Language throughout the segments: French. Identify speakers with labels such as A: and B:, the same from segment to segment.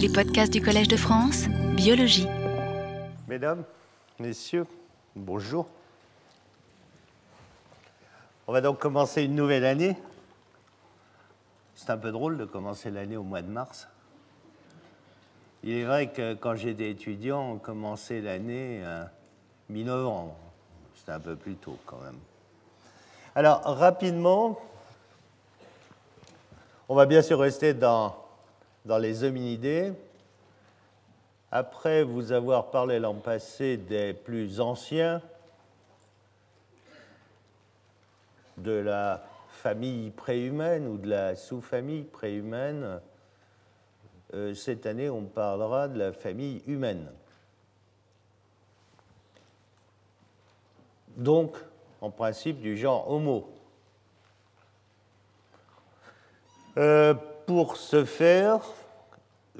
A: Les podcasts du Collège de France, biologie.
B: Mesdames, Messieurs, bonjour. On va donc commencer une nouvelle année. C'est un peu drôle de commencer l'année au mois de mars. Il est vrai que quand j'étais étudiant, on commençait l'année euh, mi-novembre. C'était un peu plus tôt quand même. Alors, rapidement, on va bien sûr rester dans, dans les hominidés. Après vous avoir parlé l'an passé des plus anciens, de la famille préhumaine ou de la sous-famille préhumaine, euh, cette année on parlera de la famille humaine. Donc, en principe, du genre Homo. Euh, pour ce faire,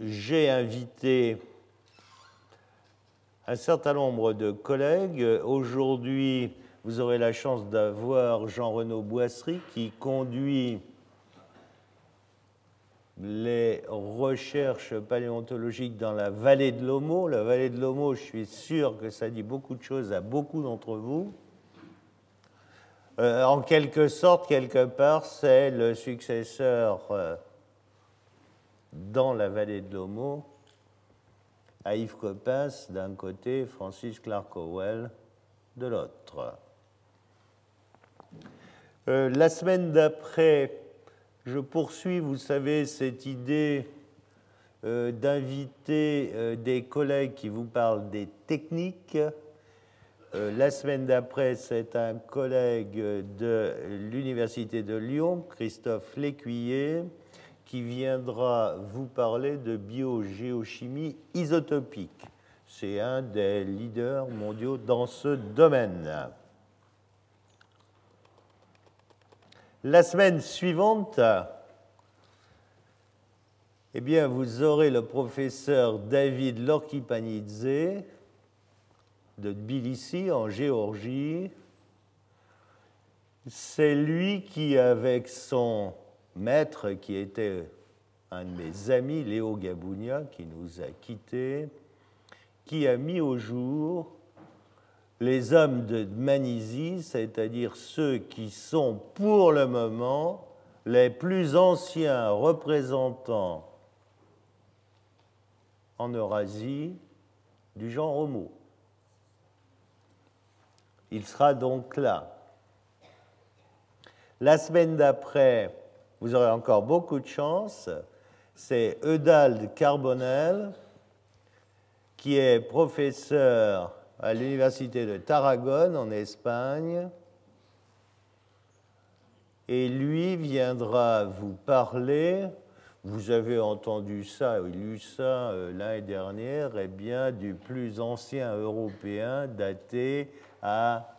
B: j'ai invité un certain nombre de collègues. Aujourd'hui, vous aurez la chance d'avoir Jean-Renaud Boisserie qui conduit les recherches paléontologiques dans la vallée de l'Homo. La vallée de l'Homo, je suis sûr que ça dit beaucoup de choses à beaucoup d'entre vous. Euh, en quelque sorte, quelque part, c'est le successeur euh, dans la vallée de l'Homo à Yves Coppens d'un côté, Francis Clark Howell de l'autre. Euh, la semaine d'après, je poursuis, vous savez, cette idée d'inviter des collègues qui vous parlent des techniques euh, la semaine d'après, c'est un collègue de l'Université de Lyon, Christophe Lécuyer, qui viendra vous parler de biogéochimie isotopique. C'est un des leaders mondiaux dans ce domaine. La semaine suivante, eh bien, vous aurez le professeur David Lorkipanidze, de Tbilissi en Géorgie. C'est lui qui, avec son maître, qui était un de mes amis, Léo Gabounia, qui nous a quittés, qui a mis au jour les hommes de Manisie, c'est-à-dire ceux qui sont pour le moment les plus anciens représentants en Eurasie du genre Homo. Il sera donc là. La semaine d'après, vous aurez encore beaucoup de chance. C'est Eudald Carbonel, qui est professeur à l'université de Tarragone en Espagne. Et lui viendra vous parler, vous avez entendu ça, lu ça euh, l'année dernière, eh bien, du plus ancien européen daté à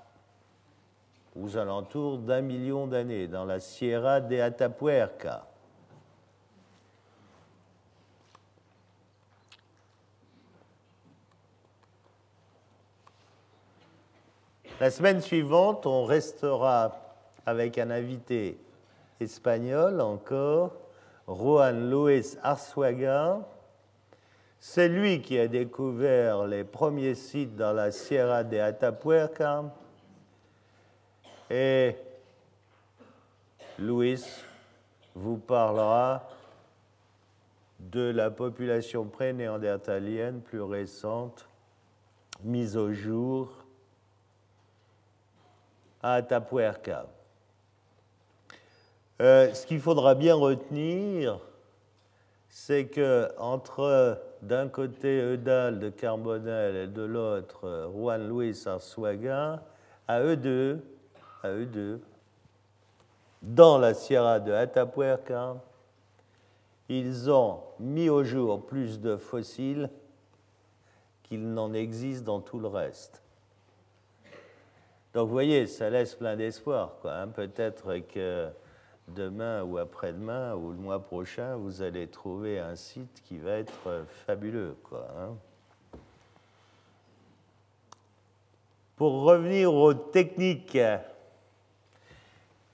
B: aux alentours d'un million d'années, dans la Sierra de Atapuerca. La semaine suivante, on restera avec un invité espagnol encore, Juan Luis Arzuaga, c'est lui qui a découvert les premiers sites dans la Sierra de Atapuerca. Et Louis vous parlera de la population pré-néandertalienne plus récente, mise au jour à Atapuerca. Euh, ce qu'il faudra bien retenir, c'est que entre d'un côté Eudal de Carbonel et de l'autre Juan Luis Arzuaga, à eux deux, à eux deux, dans la Sierra de Atapuerca, ils ont mis au jour plus de fossiles qu'il n'en existe dans tout le reste. Donc vous voyez, ça laisse plein d'espoir. Hein. Peut-être que demain ou après-demain ou le mois prochain, vous allez trouver un site qui va être fabuleux. Quoi, hein. Pour revenir aux techniques,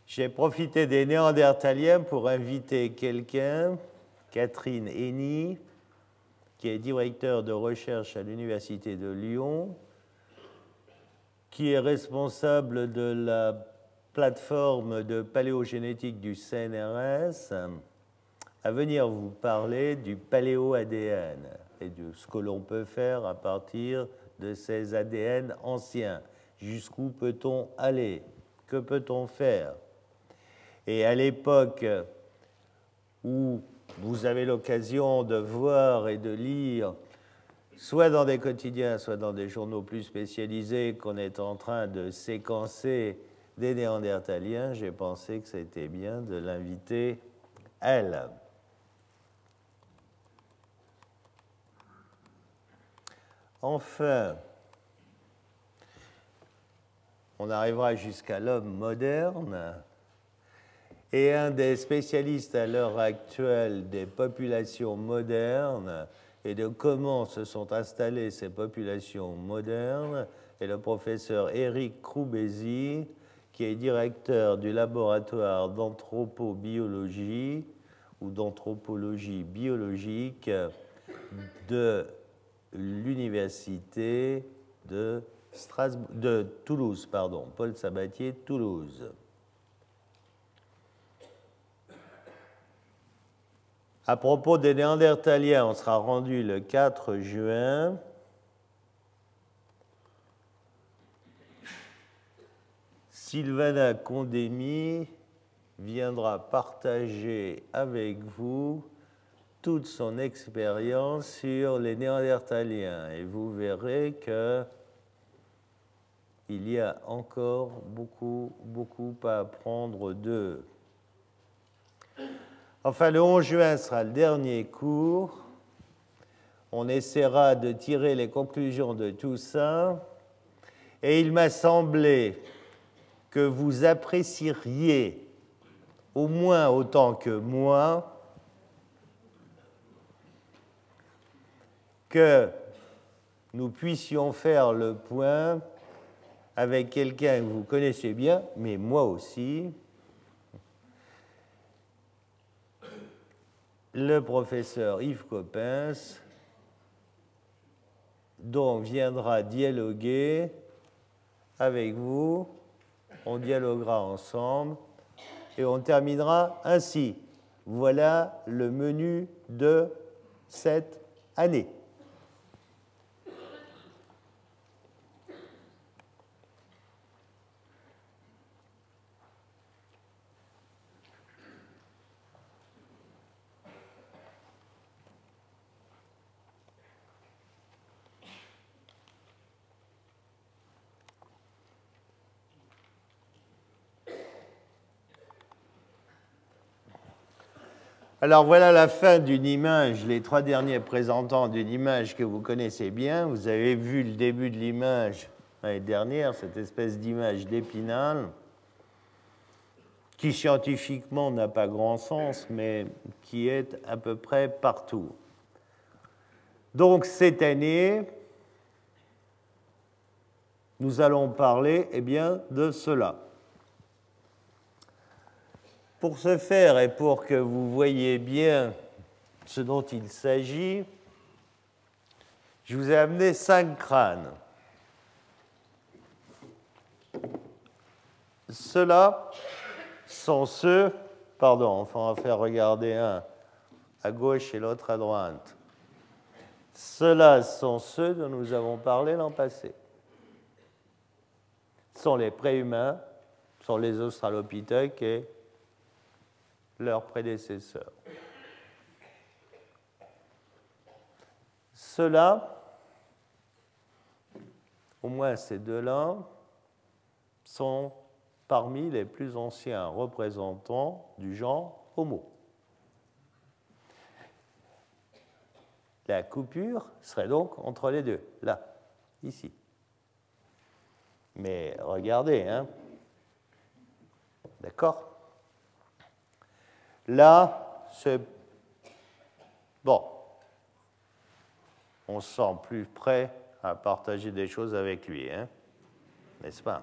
B: j'ai profité des Néandertaliens pour inviter quelqu'un, Catherine Henny, qui est directeur de recherche à l'Université de Lyon, qui est responsable de la plateforme de paléogénétique du CNRS, à venir vous parler du paléo-ADN et de ce que l'on peut faire à partir de ces ADN anciens. Jusqu'où peut-on aller? Que peut-on faire? Et à l'époque où vous avez l'occasion de voir et de lire, soit dans des quotidiens, soit dans des journaux plus spécialisés, qu'on est en train de séquencer des néandertaliens, j'ai pensé que c'était bien de l'inviter, elle. Enfin, on arrivera jusqu'à l'homme moderne. Et un des spécialistes à l'heure actuelle des populations modernes et de comment se sont installées ces populations modernes est le professeur Éric Croubézy, qui est directeur du laboratoire d'anthropobiologie ou d'anthropologie biologique de l'université de, de Toulouse, pardon, Paul Sabatier, Toulouse. À propos des Néandertaliens, on sera rendu le 4 juin. Sylvana Condémy viendra partager avec vous toute son expérience sur les Néandertaliens et vous verrez que il y a encore beaucoup, beaucoup à apprendre d'eux. Enfin, le 11 juin sera le dernier cours. On essaiera de tirer les conclusions de tout ça. Et il m'a semblé que vous apprécieriez au moins autant que moi que nous puissions faire le point avec quelqu'un que vous connaissez bien, mais moi aussi, le professeur Yves Coppens, dont viendra dialoguer avec vous. On dialoguera ensemble et on terminera ainsi. Voilà le menu de cette année. Alors voilà la fin d'une image, les trois derniers présentants d'une image que vous connaissez bien. Vous avez vu le début de l'image l'année dernière, cette espèce d'image d'épinal, qui scientifiquement n'a pas grand sens, mais qui est à peu près partout. Donc cette année, nous allons parler eh bien, de cela. Pour ce faire et pour que vous voyez bien ce dont il s'agit, je vous ai amené cinq crânes. Ceux-là sont ceux, pardon, on va faire regarder un à gauche et l'autre à droite. Ceux-là sont ceux dont nous avons parlé l'an passé. Ce sont les préhumains, sont les australopithèques et leurs prédécesseurs. Ceux-là, au moins ces deux-là, sont parmi les plus anciens représentants du genre Homo. La coupure serait donc entre les deux, là, ici. Mais regardez, hein. D'accord? Là, c'est bon. On se sent plus prêt à partager des choses avec lui, hein n'est-ce pas?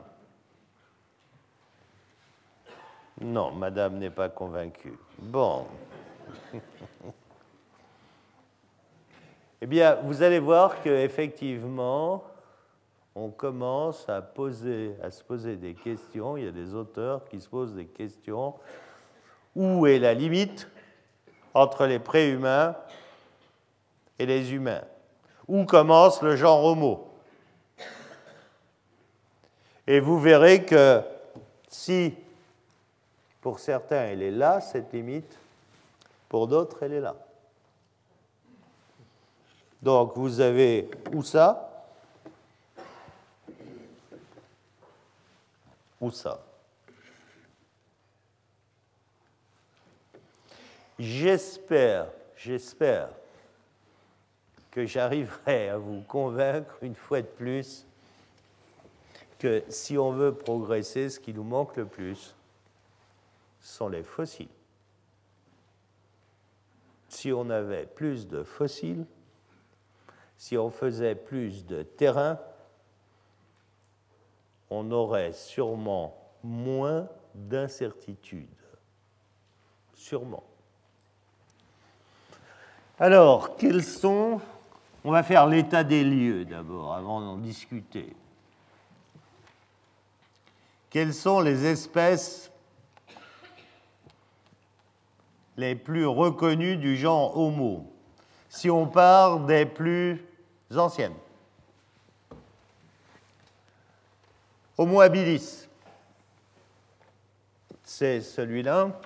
B: Non, madame n'est pas convaincue. Bon. Eh bien, vous allez voir qu'effectivement, on commence à, poser, à se poser des questions. Il y a des auteurs qui se posent des questions. Où est la limite entre les préhumains et les humains? Où commence le genre homo? Et vous verrez que si pour certains elle est là, cette limite, pour d'autres elle est là. Donc vous avez où ça? Où ça? J'espère, j'espère que j'arriverai à vous convaincre une fois de plus que si on veut progresser, ce qui nous manque le plus sont les fossiles. Si on avait plus de fossiles, si on faisait plus de terrain, on aurait sûrement moins d'incertitudes. Sûrement. Alors, quels sont... On va faire l'état des lieux d'abord, avant d'en discuter. Quelles sont les espèces les plus reconnues du genre Homo? Si on part des plus anciennes. Homo habilis, c'est celui-là.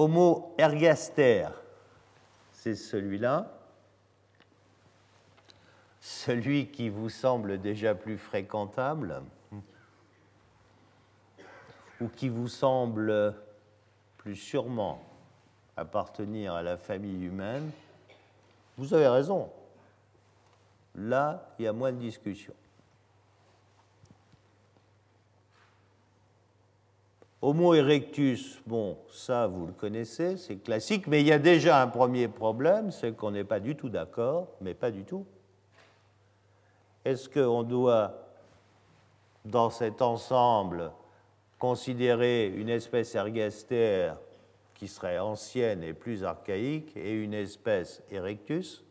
B: Homo ergaster, c'est celui-là. Celui qui vous semble déjà plus fréquentable ou qui vous semble plus sûrement appartenir à la famille humaine, vous avez raison. Là, il y a moins de discussion. Homo erectus, bon, ça vous le connaissez, c'est classique, mais il y a déjà un premier problème, c'est qu'on n'est pas du tout d'accord, mais pas du tout. Est-ce qu'on doit, dans cet ensemble, considérer une espèce ergaster qui serait ancienne et plus archaïque et une espèce erectus?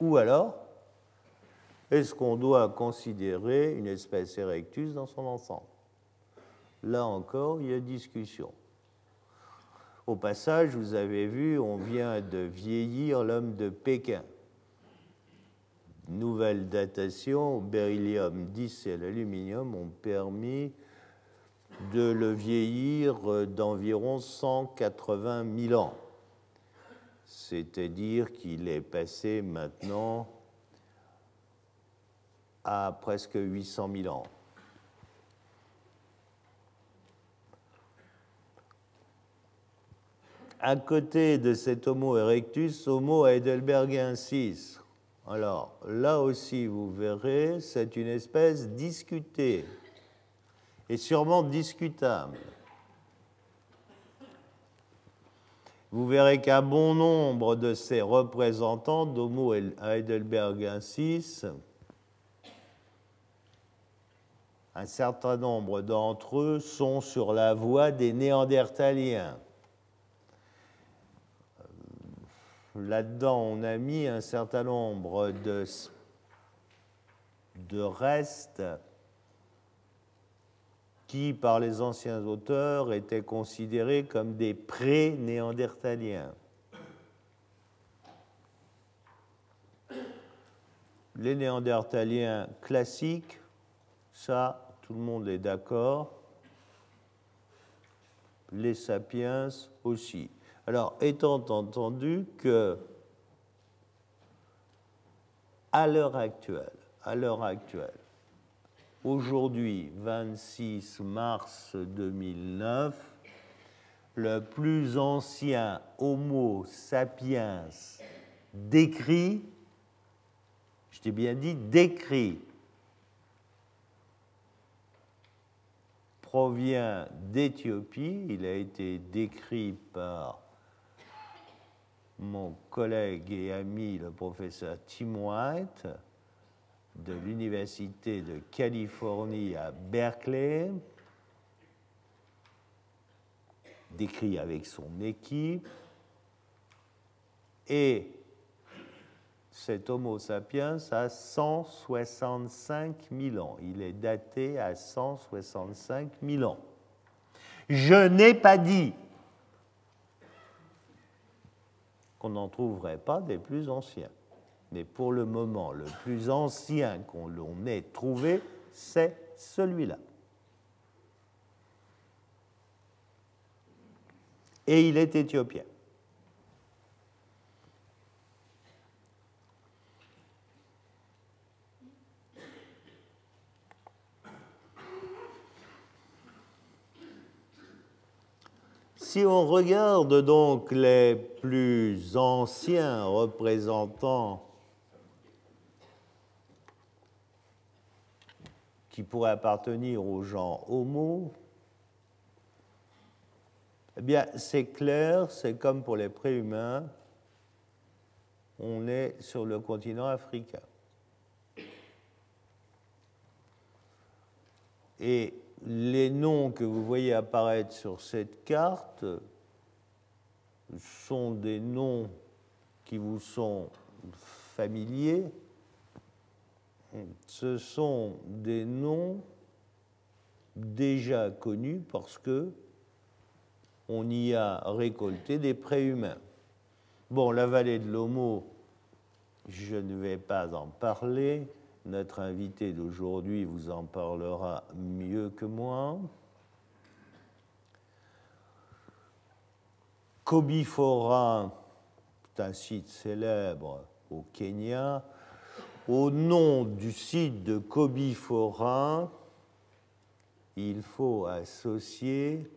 B: Ou alors, est-ce qu'on doit considérer une espèce erectus dans son ensemble? Là encore, il y a discussion. Au passage, vous avez vu, on vient de vieillir l'homme de Pékin. Nouvelle datation, beryllium 10 et l'aluminium ont permis de le vieillir d'environ 180 000 ans. C'est-à-dire qu'il est passé maintenant à presque 800 000 ans. À côté de cet Homo erectus, Homo heidelbergensis. Alors là aussi, vous verrez, c'est une espèce discutée et sûrement discutable. Vous verrez qu'un bon nombre de ces représentants d'Homo heidelbergensis, un certain nombre d'entre eux sont sur la voie des Néandertaliens. Là-dedans, on a mis un certain nombre de, restes qui, par les anciens auteurs, étaient considérés comme des pré-néandertaliens. Les néandertaliens classiques, ça, tout le monde est d'accord. Les sapiens aussi. Alors, étant entendu que, à l'heure actuelle, à l'heure actuelle, aujourd'hui, 26 mars 2009, le plus ancien Homo sapiens décrit, je t'ai bien dit décrit, provient d'Éthiopie. Il a été décrit par mon collègue et ami, le professeur Tim White, de l'Université de Californie à Berkeley, décrit avec son équipe, et cet Homo sapiens a 165 000 ans. Il est daté à 165 000 ans. Je n'ai pas dit qu'on n'en trouverait pas des plus anciens. Mais pour le moment, le plus ancien qu'on ait trouvé, c'est celui-là. Et il est éthiopien. Si on regarde donc les plus anciens représentants qui pourraient appartenir au genre Homo, eh bien, c'est clair, c'est comme pour les préhumains, on est sur le continent africain. Les noms que vous voyez apparaître sur cette carte sont des noms qui vous sont familiers. Ce sont des noms déjà connus parce que on y a récolté des préhumains. Bon, la vallée de l'Homo, je ne vais pas en parler. Notre invité d'aujourd'hui vous en parlera mieux que moi. Kobifora, c'est un site célèbre au Kenya. Au nom du site de Kobifora, il faut associer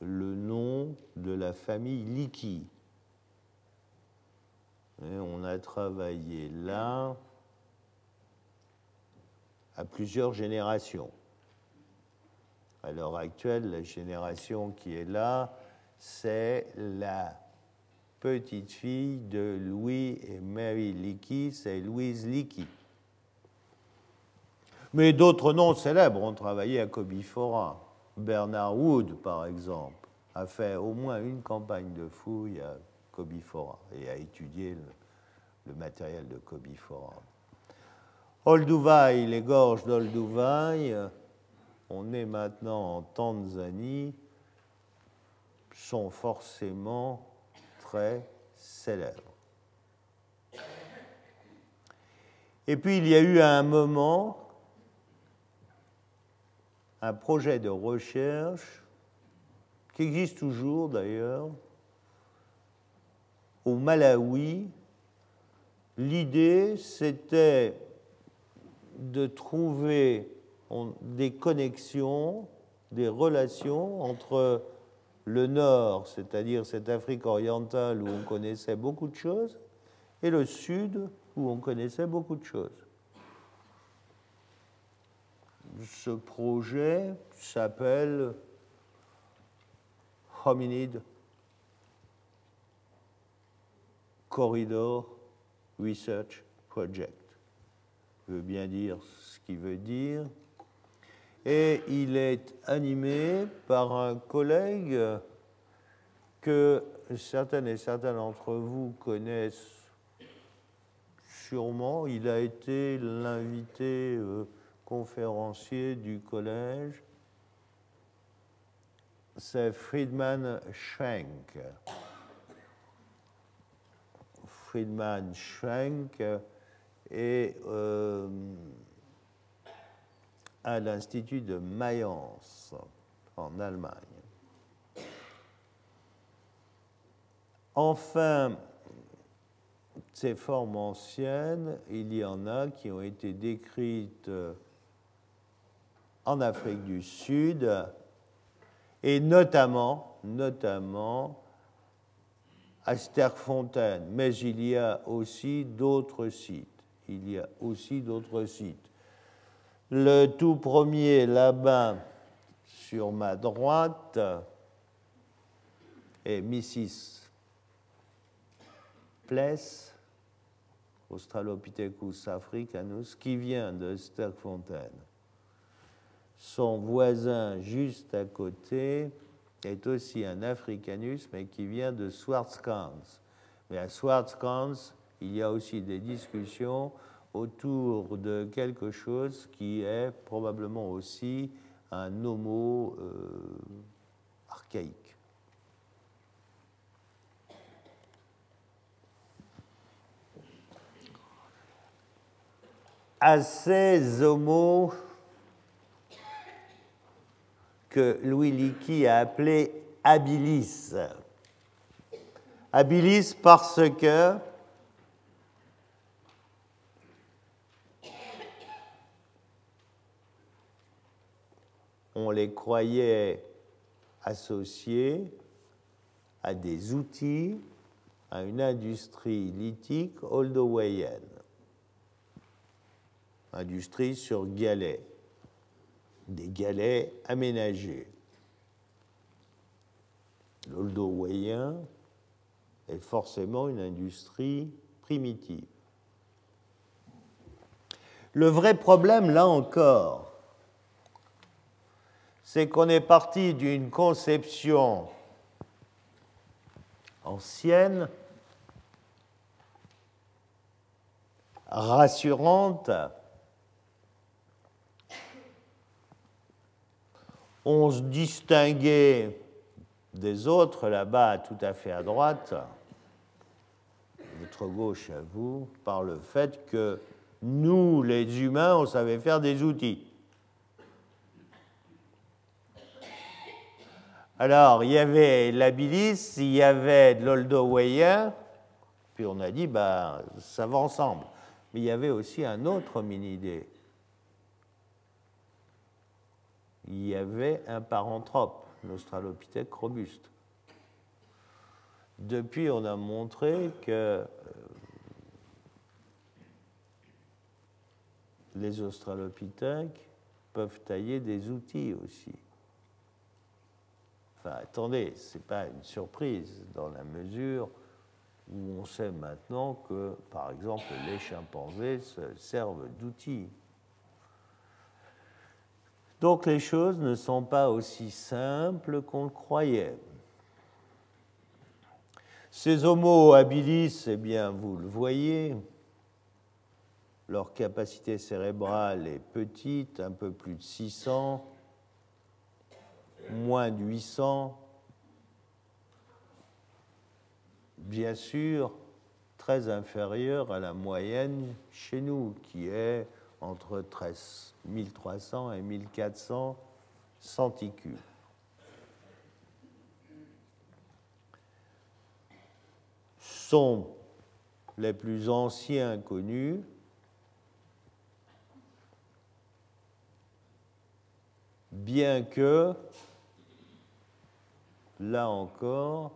B: le nom de la famille Liki. on a travaillé là à plusieurs générations. À l'heure actuelle, la génération qui est là, c'est la petite fille de Louis et Mary Leakey, c'est Louise Leakey. Mais d'autres noms célèbres ont travaillé à Cobifora. Bernard Wood, par exemple, a fait au moins une campagne de fouilles à Cobifora et a étudié le, le matériel de Cobifora. Olduvai, les gorges d'Olduvai, on est maintenant en Tanzanie, sont forcément très célèbres. Et puis il y a eu à un moment un projet de recherche qui existe toujours d'ailleurs au Malawi. L'idée, c'était de trouver des connexions, des relations entre le nord, c'est-à-dire cette Afrique orientale où on connaissait beaucoup de choses, et le sud où on connaissait beaucoup de choses. Ce projet s'appelle Hominid Corridor Research Project veut bien dire ce qu'il veut dire. Et il est animé par un collègue que certaines et certains d'entre vous connaissent sûrement. Il a été l'invité euh, conférencier du collège. C'est Friedman Schwenk. Friedman Schwenk et euh, à l'Institut de Mayence en Allemagne. Enfin, ces formes anciennes, il y en a qui ont été décrites en Afrique du Sud et notamment, notamment à Sterkfontein, mais il y a aussi d'autres sites il y a aussi d'autres sites. Le tout premier là-bas, sur ma droite, est Mrs. Place, Australopithecus africanus, qui vient de Sterkfontein. Son voisin juste à côté est aussi un Africanus, mais qui vient de Swartzkans. Mais à Swartzkans, il y a aussi des discussions autour de quelque chose qui est probablement aussi un homo euh, archaïque. À ces homos que Louis Leakey a appelés habilis. Habilis parce que on les croyait associés à des outils, à une industrie lithique oldowayenne, industrie sur galets, des galets aménagés. L'oldowayen est forcément une industrie primitive. Le vrai problème, là encore, c'est qu'on est parti d'une conception ancienne, rassurante. On se distinguait des autres là-bas, tout à fait à droite, votre gauche à vous, par le fait que nous, les humains, on savait faire des outils. Alors, il y avait l'habilis, il y avait de l'oldowayen, puis on a dit, bah, ça va ensemble. Mais il y avait aussi un autre hominidé. Il y avait un paranthrope, l'Australopithèque robuste. Depuis, on a montré que euh, les Australopithèques peuvent tailler des outils aussi. Enfin, attendez, ce n'est pas une surprise dans la mesure où on sait maintenant que, par exemple, les chimpanzés se servent d'outils. Donc les choses ne sont pas aussi simples qu'on le croyait. Ces Homo habilis, eh bien, vous le voyez, leur capacité cérébrale est petite, un peu plus de 600 moins de 800, bien sûr très inférieur à la moyenne chez nous, qui est entre 13 1300 et 1400 centicules. Sont les plus anciens connus bien que là encore,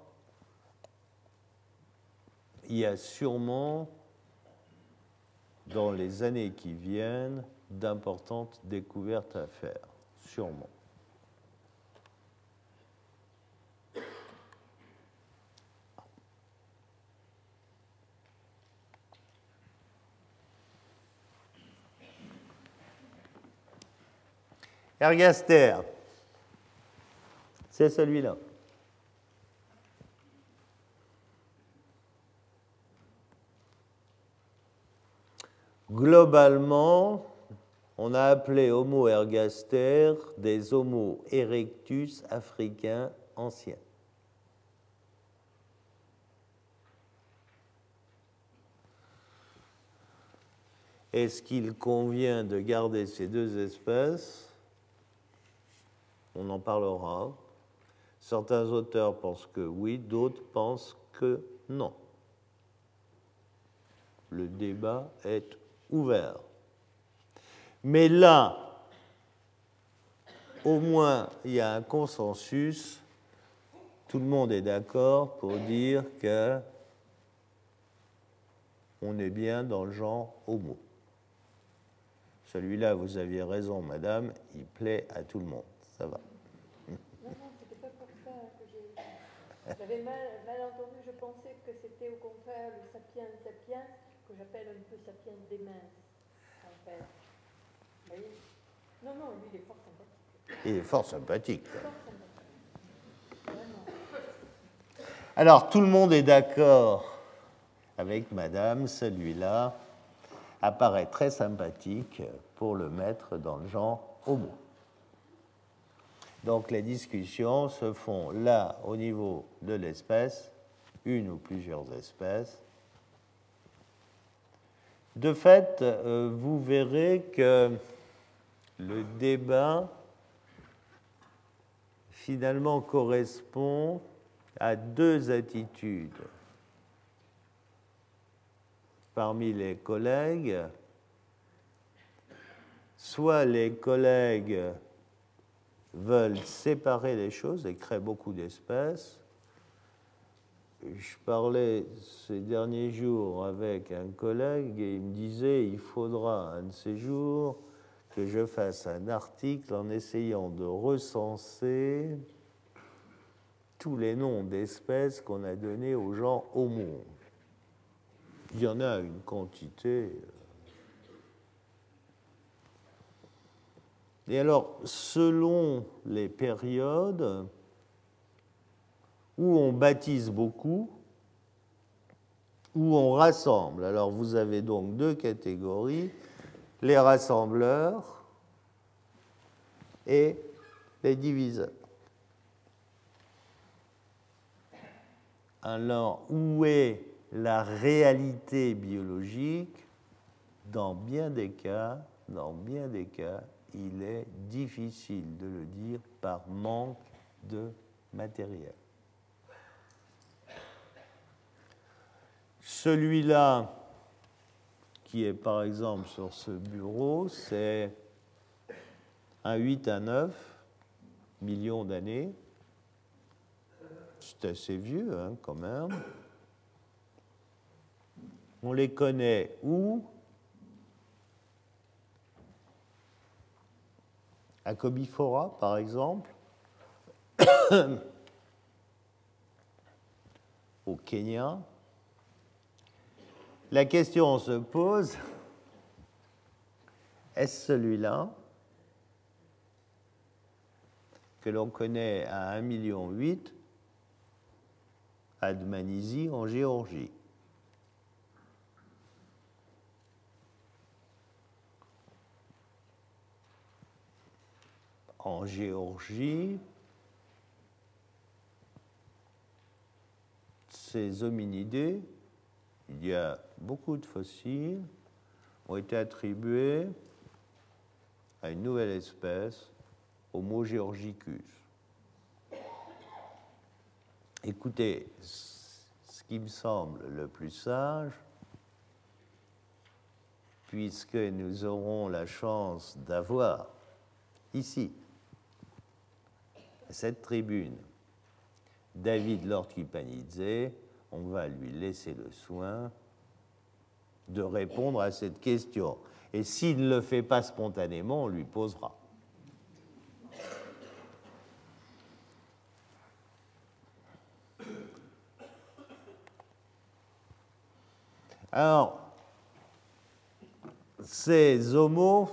B: il y a sûrement, dans les années qui viennent, d'importantes découvertes à faire, sûrement. Ergaster, c'est celui-là. Globalement, on a appelé Homo ergaster des Homo erectus africains anciens. Est-ce qu'il convient de garder ces deux espèces? On en parlera. Certains auteurs pensent que oui, d'autres pensent que non. Le débat est ouvert. Mais là, au moins, il y a un consensus. Tout le monde est d'accord pour dire que on est bien dans le genre homo. Celui-là, vous aviez raison, madame, il plaît à tout le monde. Ça va.
C: Non, non, c'était pas pour ça que. J'avais mal, mal, entendu, je pensais que c'était au contraire le sapiens sapiens que j'appelle un peu sapiens des minces, en fait. Vous voyez? Non, non, lui, il est fort sympathique.
B: Il est fort sympathique.
C: Fort sympathique.
B: Alors, tout le monde est d'accord avec Madame, celui-là apparaît très sympathique pour le mettre dans le genre homo. Donc les discussions se font là au niveau de l'espèce, une ou plusieurs espèces. De fait, euh, vous verrez que le débat finalement correspond à deux attitudes parmi les collègues. Soit les collègues veulent séparer les choses et créent beaucoup d'espèces. Je parlais ces derniers jours avec un collègue et il me disait il faudra un de ces jours que je fasse un article en essayant de recenser tous les noms d'espèces qu'on a donnés aux gens au monde. Il y en a une quantité. Et alors, selon les périodes où on baptise beaucoup, où on rassemble, alors vous avez donc deux catégories, les rassembleurs et les diviseurs. Alors, où est la réalité biologique? Dans bien des cas, dans bien des cas, il est difficile de le dire par manque de matériel. Celui-là, qui est par exemple sur ce bureau, c'est un 8 à 9 millions d'années. C'est assez vieux hein, quand même. On les connaît où? À Cobifora, par exemple, au Kenya. La question se pose, est-ce celui-là que l'on connaît à 1,8 million à Dmanisi en Géorgie? En Géorgie, ces hominidés, il y a beaucoup de fossiles, ont été attribués à une nouvelle espèce, Homo georgicus. Écoutez, ce qui me semble le plus sage, puisque nous aurons la chance d'avoir ici cette tribune, David Lord Kipanidze, on va lui laisser le soin de répondre à cette question. Et s'il ne le fait pas spontanément, on lui posera. Alors, ces homos,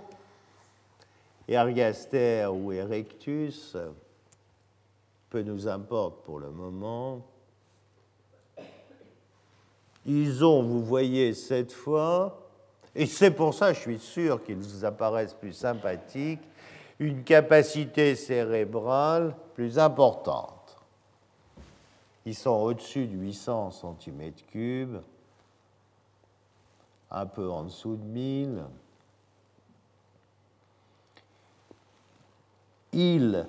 B: Ergaster ou Erectus, peu nous importe pour le moment. Ils ont, vous voyez, cette fois, et c'est pour ça, je suis sûr qu'ils vous apparaissent plus sympathiques, une capacité cérébrale plus importante. Ils sont au-dessus de 800 cm3, un peu en dessous de 1000. Ils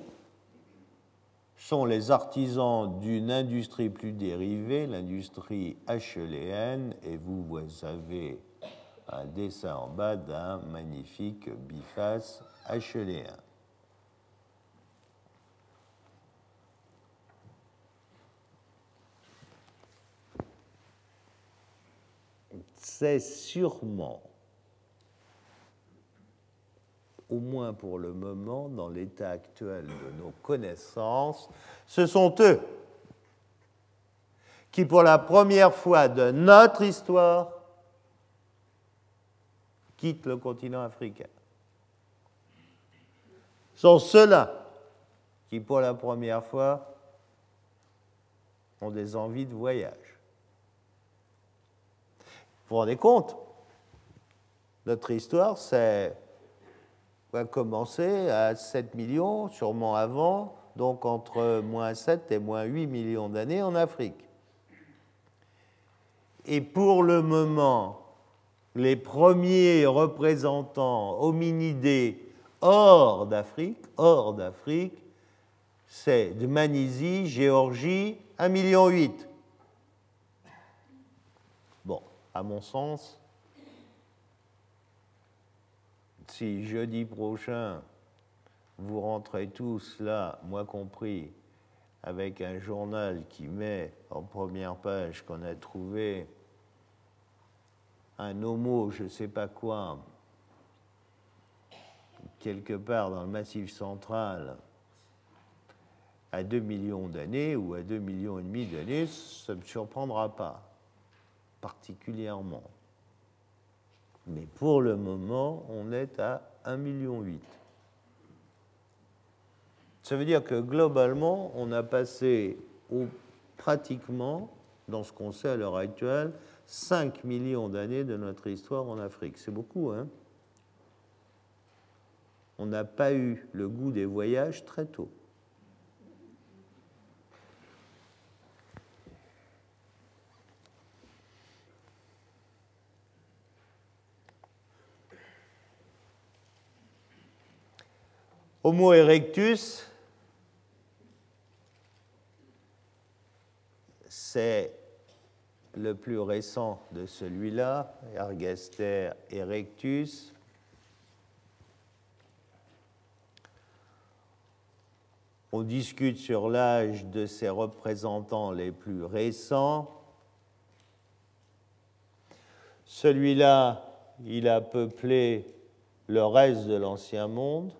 B: sont les artisans d'une industrie plus dérivée, l'industrie HLN, et vous, vous avez un dessin en bas d'un magnifique biface HLN. C'est sûrement au moins pour le moment, dans l'état actuel de nos connaissances, ce sont eux qui, pour la première fois de notre histoire, quittent le continent africain. Sont ceux-là qui, pour la première fois, ont des envies de voyage. Vous vous rendez compte? Notre histoire, c'est va commencer à 7 millions, sûrement avant, donc entre moins 7 et moins 8 millions d'années en Afrique. Et pour le moment, les premiers représentants hominidés hors d'Afrique, hors d'Afrique, c'est de Manisie, Géorgie, 1,8 million. Bon, à mon sens, si jeudi prochain, vous rentrez tous là, moi compris, avec un journal qui met en première page qu'on a trouvé un homo, je ne sais pas quoi, quelque part dans le massif central, à 2 millions d'années ou à 2 millions et demi d'années, ça ne me surprendra pas particulièrement. Mais pour le moment, on est à 1,8 million. Ça veut dire que globalement, on a passé au, pratiquement, dans ce qu'on sait à l'heure actuelle, 5 millions d'années de notre histoire en Afrique. C'est beaucoup, hein On n'a pas eu le goût des voyages très tôt. Homo erectus, c'est le plus récent de celui-là, Ergaster erectus. On discute sur l'âge de ses représentants les plus récents. Celui-là, il a peuplé le reste de l'ancien monde.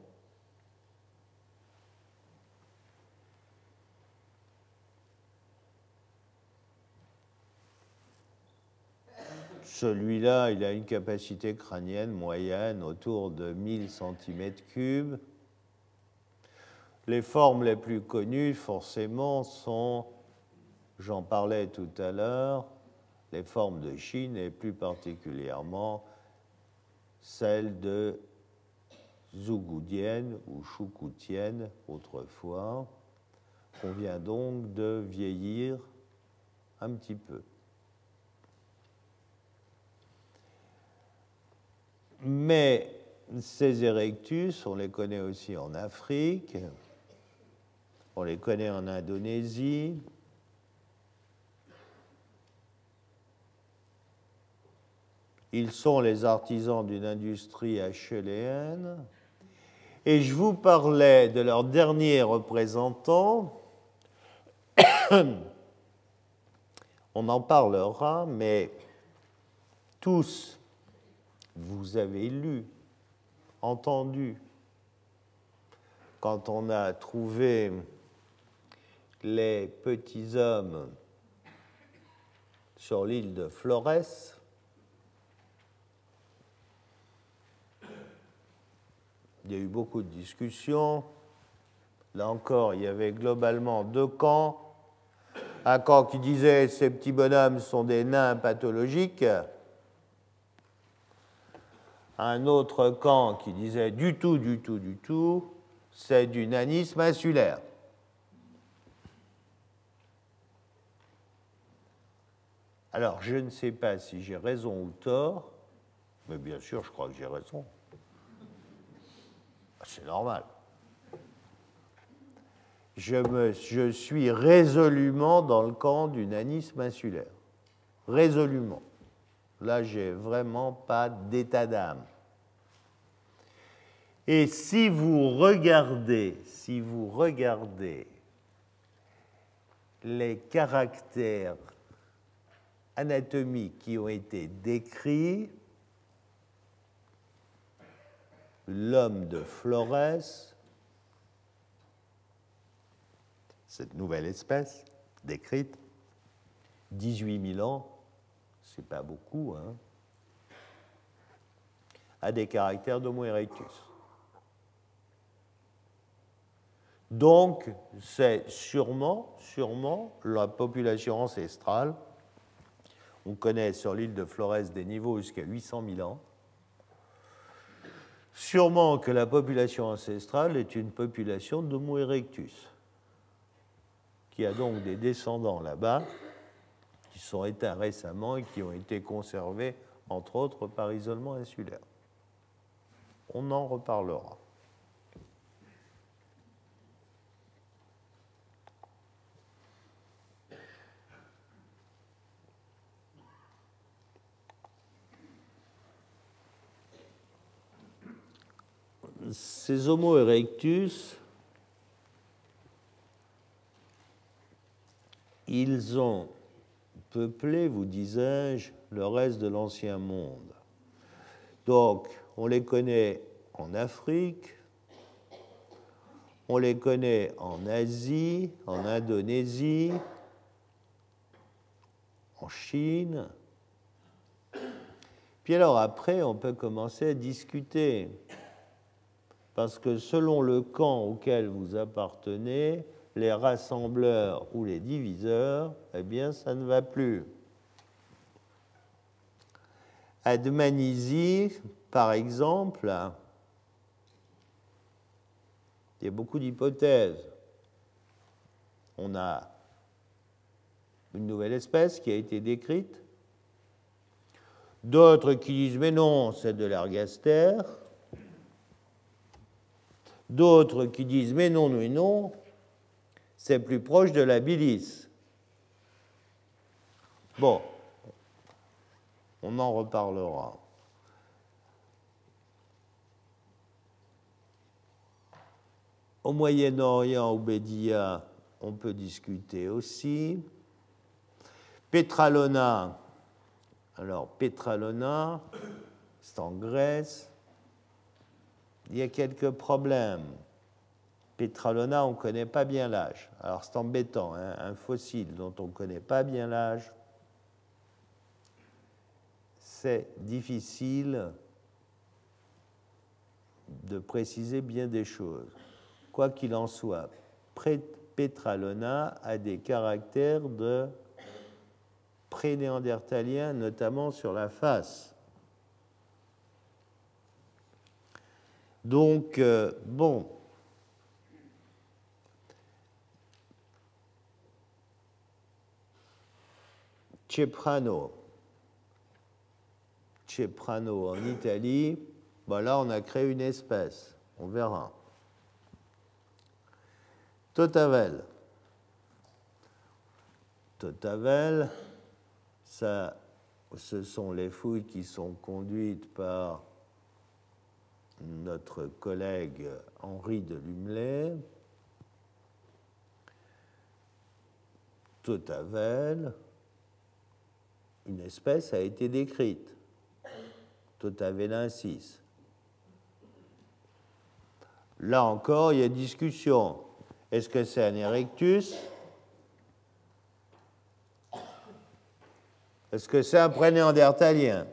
B: Celui-là, il a une capacité crânienne moyenne autour de 1000 cm3. Les formes les plus connues, forcément, sont, j'en parlais tout à l'heure, les formes de Chine et plus particulièrement celles de Zougoudienne ou Choukoutienne autrefois. On vient donc de vieillir un petit peu. Mais ces erectus, on les connaît aussi en Afrique, on les connaît en Indonésie. Ils sont les artisans d'une industrie achéléenne. Et je vous parlais de leur dernier représentant. On en parlera, mais tous vous avez lu, entendu, quand on a trouvé les petits hommes sur l'île de Flores, il y a eu beaucoup de discussions. Là encore, il y avait globalement deux camps. Un camp qui disait ces petits bonhommes sont des nains pathologiques, un autre camp qui disait du tout, du tout, du tout, c'est du nanisme insulaire. Alors, je ne sais pas si j'ai raison ou tort, mais bien sûr, je crois que j'ai raison. Ah, c'est normal. Je, je suis résolument dans le camp du nanisme insulaire. Résolument. Là, j'ai vraiment pas d'état d'âme. Et si vous regardez, si vous regardez les caractères anatomiques qui ont été décrits, l'homme de Flores, cette nouvelle espèce décrite, 18 000 ans, c'est pas beaucoup, hein. a des caractères d'Homo erectus. Donc, c'est sûrement, sûrement la population ancestrale. On connaît sur l'île de Flores des niveaux jusqu'à 800 000 ans. Sûrement que la population ancestrale est une population d'Homo erectus, qui a donc des descendants là-bas, qui sont éteints récemment et qui ont été conservés, entre autres, par isolement insulaire. On en reparlera. ces Homo erectus, ils ont peuplé, vous disais-je, le reste de l'ancien monde. Donc, on les connaît en Afrique, on les connaît en Asie, en Indonésie, en Chine. Puis alors après, on peut commencer à discuter parce que selon le camp auquel vous appartenez, les rassembleurs ou les diviseurs, eh bien, ça ne va plus. Admanisie, par exemple, il y a beaucoup d'hypothèses. On a une nouvelle espèce qui a été décrite, d'autres qui disent mais non, c'est de l'ergaster, D'autres qui disent mais non, mais non, c'est plus proche de la bilice. Bon, on en reparlera. Au Moyen-Orient, au Bédia, on peut discuter aussi. Petralona, alors Petralona, c'est en Grèce il y a quelques problèmes. Petralona, on ne connaît pas bien l'âge. Alors c'est embêtant, hein, un fossile dont on ne connaît pas bien l'âge, c'est difficile de préciser bien des choses. Quoi qu'il en soit, Petralona a des caractères de pré-néandertalien, notamment sur la face. Donc, euh, bon. Ceprano. Ceprano en Italie. Bon, là, on a créé une espèce. On verra. Totavel. Totavel, ça, ce sont les fouilles qui sont conduites par notre collègue Henri de Lumelay, Totavel, une espèce a été décrite, Totavelensis. Là encore, il y a discussion. Est-ce que c'est un erectus? Est-ce que c'est un prénéandertalien?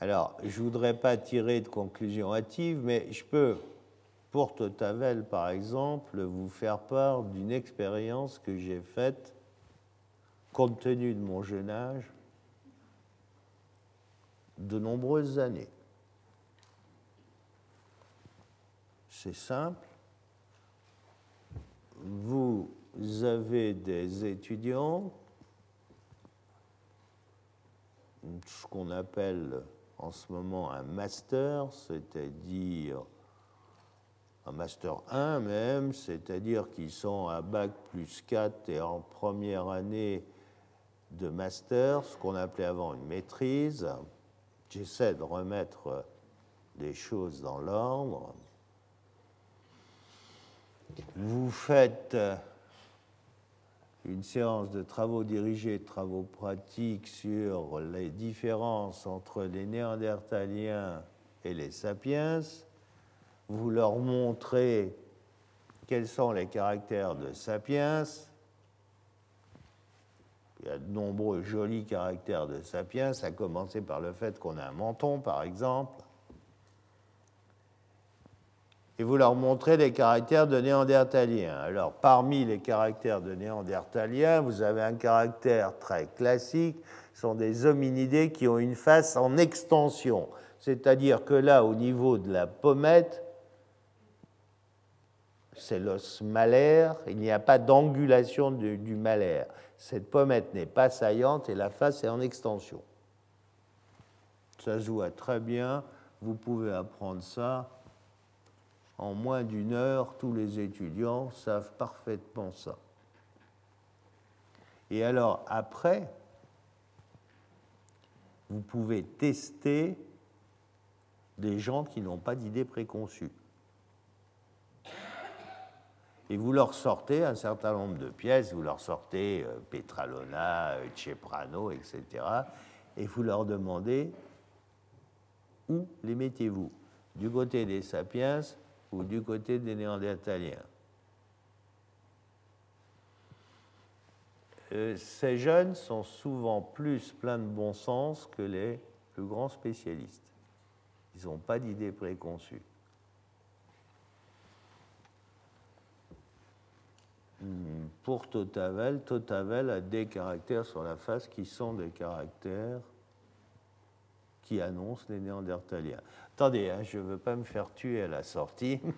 B: Alors, je ne voudrais pas tirer de conclusion hâtive, mais je peux, pour Totavel par exemple, vous faire part d'une expérience que j'ai faite, compte tenu de mon jeune âge, de nombreuses années. C'est simple. Vous avez des étudiants, ce qu'on appelle en ce moment un master, c'est-à-dire un master 1 même, c'est-à-dire qu'ils sont à bac plus 4 et en première année de master, ce qu'on appelait avant une maîtrise. J'essaie de remettre les choses dans l'ordre. Vous faites une séance de travaux dirigés, de travaux pratiques sur les différences entre les néandertaliens et les sapiens. Vous leur montrez quels sont les caractères de sapiens, Il y a de nombreux jolis caractères de sapiens, à commencer par le fait qu'on a un menton, par exemple. Et vous leur montrez les caractères de néandertalien. Alors, parmi les caractères de néandertalien, vous avez un caractère très classique, ce sont des hominidés qui ont une face en extension. C'est-à-dire que là, au niveau de la pommette, c'est l'os malaire, il n'y a pas d'angulation du, malaire. Cette pommette n'est pas saillante et la face est en extension. Ça se voit très bien, vous pouvez apprendre ça en moins d'une heure, tous les étudiants savent parfaitement ça. Et alors après, vous pouvez tester des gens qui n'ont pas d'idées préconçues. Et vous leur sortez un certain nombre de pièces, vous leur sortez euh, Petralona, euh, Ceprano, etc. Et vous leur demandez où les mettez-vous? Du côté des sapiens ou du côté des néandertaliens? Euh, Ces jeunes sont souvent plus pleins de bon sens que les plus grands spécialistes. Ils n'ont pas d'idées préconçues. Pour Totavel, Totavel a des caractères sur la face qui sont des caractères qui annoncent les néandertaliens. Attendez, hein, je ne veux pas me faire tuer à la sortie.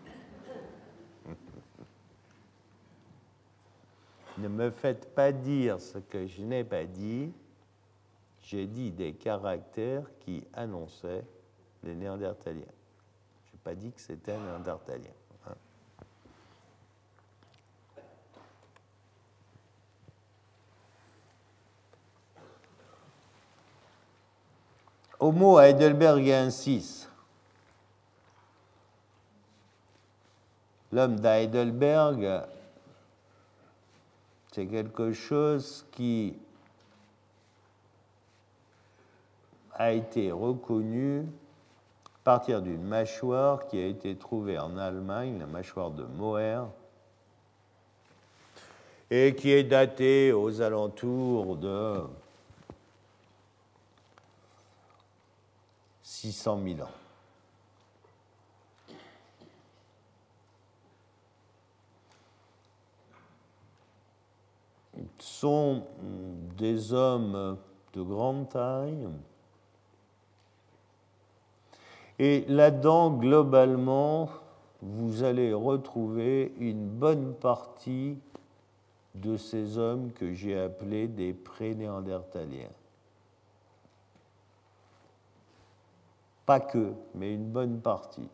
B: ne me faites pas dire ce que je n'ai pas dit. J'ai dit des caractères qui annonçaient les néandertaliens. Je n'ai pas dit que c'était un néandertalien. Homo heidelbergensis. L'homme d'Heidelberg, c'est quelque chose qui a été reconnu partir d'une mâchoire qui a été trouvée en Allemagne, la mâchoire de Moher, et qui est datée aux alentours de 600 000 ans. Sont des hommes de grande taille, et là-dedans, globalement, vous allez retrouver une bonne partie de ces hommes que j'ai appelés des pré-néandertaliens. Pas que, mais une bonne partie.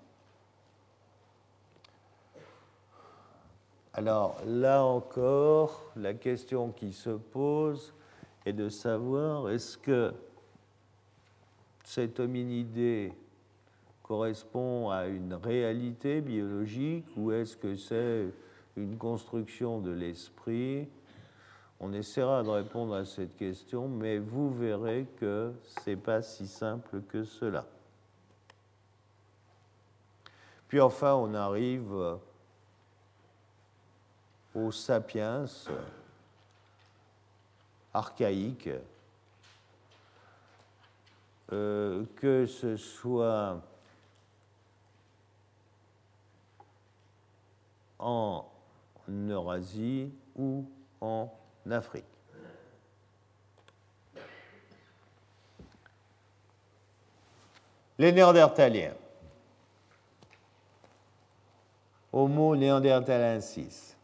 B: Alors là encore, la question qui se pose est de savoir est-ce que cet hominidé correspond à une réalité biologique ou est-ce que c'est une construction de l'esprit? On essaiera de répondre à cette question, mais vous verrez que ce n'est pas si simple que cela. Puis enfin, on arrive aux sapiens archaïques, euh, que ce soit en Eurasie ou en Afrique. Les Néandertaliens. Homo néandertalensis.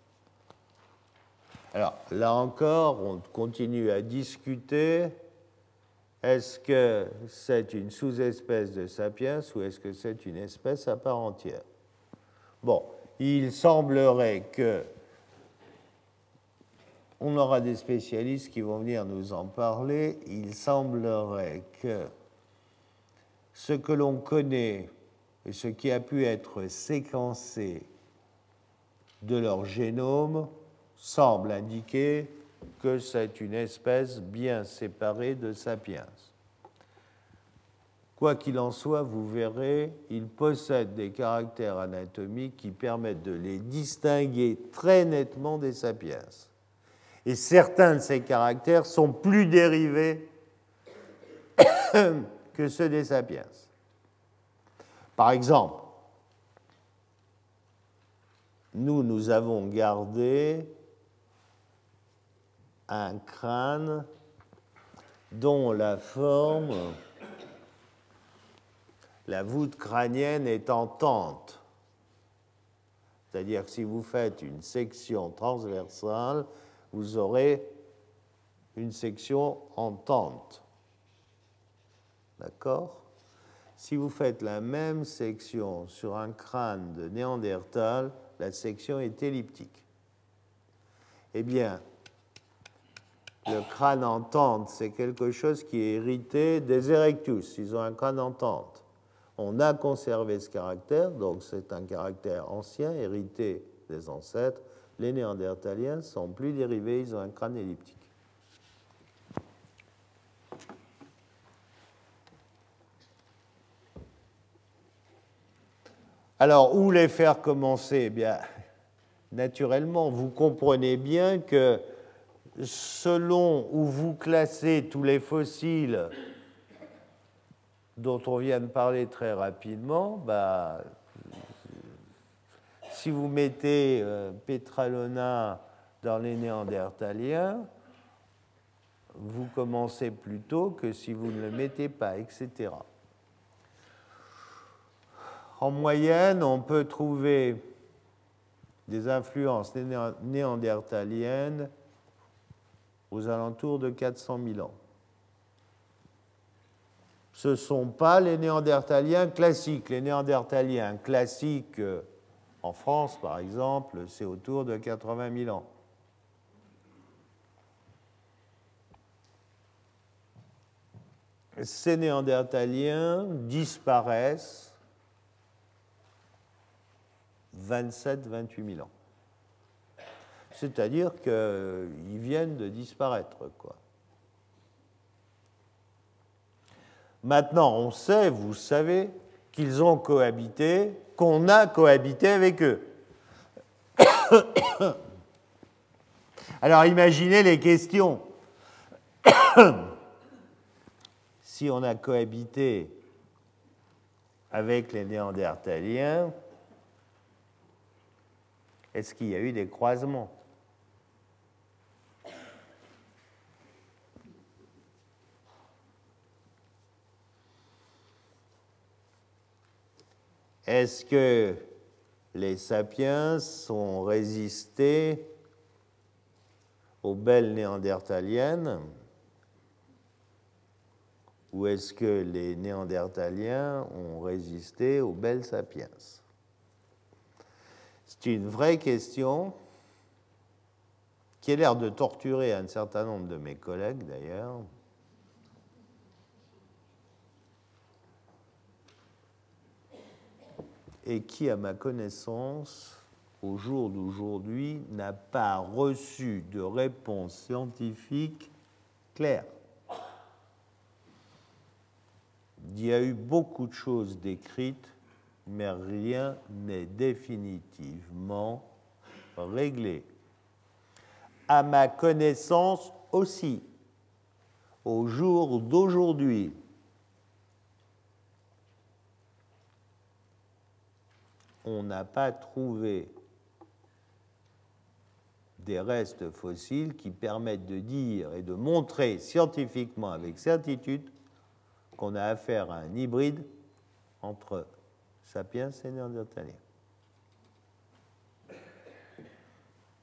B: Alors là encore, on continue à discuter. Est-ce que c'est une sous-espèce de sapiens ou est-ce que c'est une espèce à part entière? Bon, il semblerait que on aura des spécialistes qui vont venir nous en parler. Il semblerait que ce que l'on connaît et ce qui a pu être séquencé de leur génome semble indiquer que c'est une espèce bien séparée de sapiens. Quoi qu'il en soit, vous verrez, ils possèdent des caractères anatomiques qui permettent de les distinguer très nettement des sapiens. Et certains de ces caractères sont plus dérivés que ceux des sapiens. Par exemple, nous, nous avons gardé un crâne dont la forme, la voûte crânienne est en tente. C'est-à-dire que si vous faites une section transversale, vous aurez une section en tente. D'accord? Si vous faites la même section sur un crâne de Néandertal, la section est elliptique. Eh bien, le crâne en tente, c'est quelque chose qui est hérité des erectus. Ils ont un crâne en tente. On a conservé ce caractère, donc c'est un caractère ancien, hérité des ancêtres. Les néandertaliens sont plus dérivés, ils ont un crâne elliptique. Alors, où les faire commencer? Eh bien, naturellement, vous comprenez bien que selon où vous classez tous les fossiles dont on vient de parler très rapidement, bah, si vous mettez euh, Petralona dans les Néandertaliens, vous commencez plus tôt que si vous ne le mettez pas, etc. En moyenne, on peut trouver des influences néandertaliennes aux alentours de 400 000 ans. Ce ne sont pas les néandertaliens classiques. Les néandertaliens classiques euh, en France, par exemple, c'est autour de 80 000 ans. Ces néandertaliens disparaissent 27-28 000 ans. C'est-à-dire qu'ils viennent de disparaître. Maintenant, on sait, vous savez, qu'ils ont cohabité, qu'on a cohabité avec eux. Alors imaginez les questions. si on a cohabité avec les Néandertaliens, est-ce qu'il y a eu des croisements Est-ce que les sapiens ont résisté aux belles néandertaliennes ou est-ce que les néandertaliens ont résisté aux belles sapiens C'est une vraie question qui a l'air de torturer un certain nombre de mes collègues d'ailleurs. et qui, à ma connaissance, au jour d'aujourd'hui, n'a pas reçu de réponse scientifique claire. Il y a eu beaucoup de choses décrites, mais rien n'est définitivement réglé. À ma connaissance aussi, au jour d'aujourd'hui, on n'a pas trouvé des restes fossiles qui permettent de dire et de montrer scientifiquement avec certitude qu'on a affaire à un hybride entre sapiens et néandertaliens.